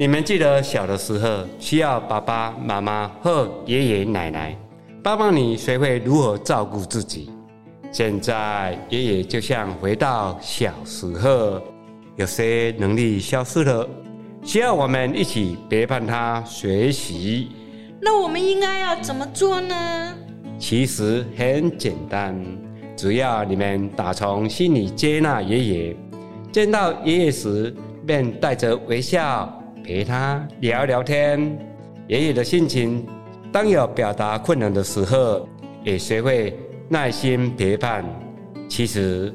你们记得小的时候需要爸爸妈妈和爷爷奶奶帮帮你学会如何照顾自己。现在爷爷就像回到小时候，有些能力消失了，需要我们一起陪伴他学习。那我们应该要怎么做呢？其实很简单，只要你们打从心里接纳爷爷，见到爷爷时便带着微笑陪他聊聊天。爷爷的心情，当有表达困难的时候，也学会。耐心陪伴，其实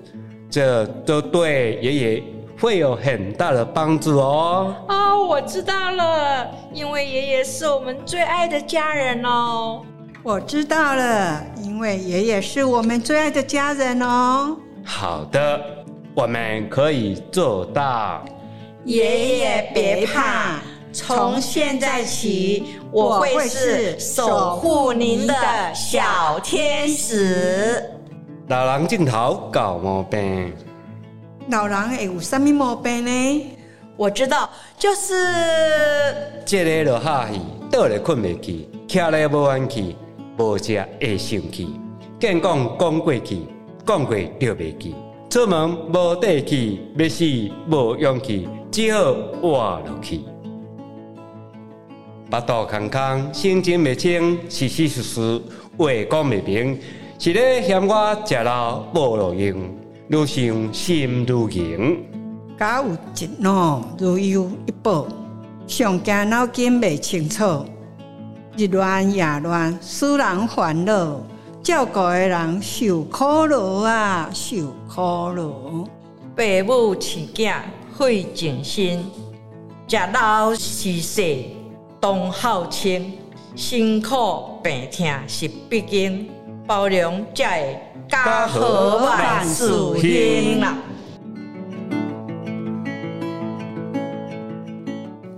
这都对爷爷会有很大的帮助哦。哦，我知道了，因为爷爷是我们最爱的家人哦。我知道了，因为爷爷是我们最爱的家人哦。好的，我们可以做到。爷爷别怕。从现在起，我会是守护您的小天使。老人镜头搞毛病，老人会有什么毛病呢？我知道，就是这个落下去，倒来困未去，徛咧无安去，无食会生气，见讲讲过去，讲过就未记，出门无底气，要死无勇气，只好活落去。腹肚空空，心情未清，事事实事话讲未明，是咧嫌我食老无路用，愈想心愈硬。家有一恼，如有一宝，上惊脑筋未清楚，日乱夜乱，使人烦恼，照顾的人受苦劳啊，受苦劳。父母饲囝费尽心，食老是细。当孝亲，辛苦病痛是必经，包容才会家和万事兴啦。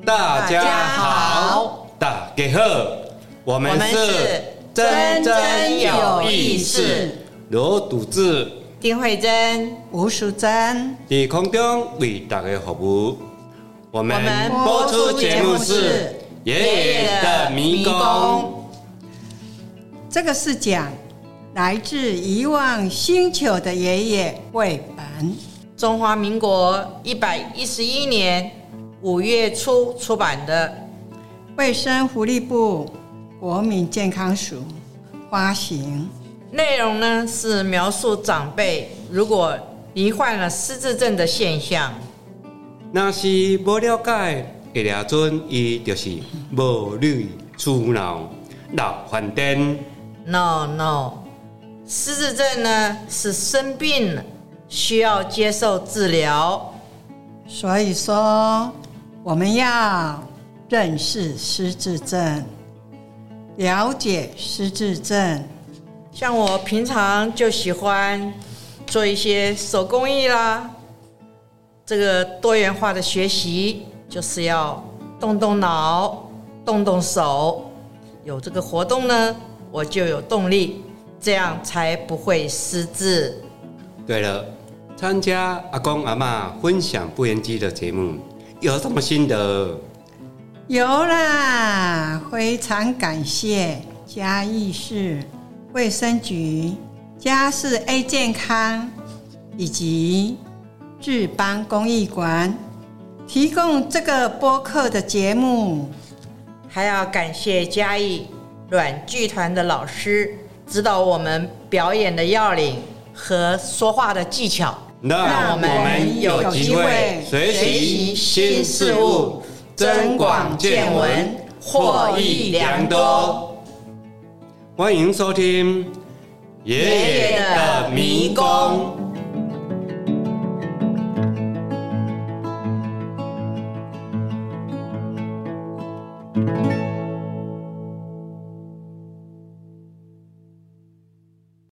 大家好，大家好，我们是真真有意思。罗笃志、丁慧珍、吴淑珍在空中为大家服务。我们播出节目是。爷爷的迷宫，这个是讲来自遗忘星球的爷爷绘本，中华民国一百一十一年五月初出版的，卫生福利部国民健康署发行。内容呢是描述长辈如果罹患了失智症的现象，那是不了解。一了尊，伊就是无女初闹老饭店。No No，失智症呢是生病了，需要接受治疗。所以说，我们要认识失智症，了解失智症。像我平常就喜欢做一些手工艺啦，这个多元化的学习。就是要动动脑，动动手，有这个活动呢，我就有动力，这样才不会失智。对了，参加阿公阿妈分享不言机的节目，有什么心得？有啦，非常感谢嘉义市卫生局、嘉市 A 健康以及志邦公益馆。提供这个播客的节目，还要感谢嘉义软剧团的老师指导我们表演的要领和说话的技巧，让我们有机会学习新事物，增广见闻，获益良多。欢迎收听爷爷的迷宫。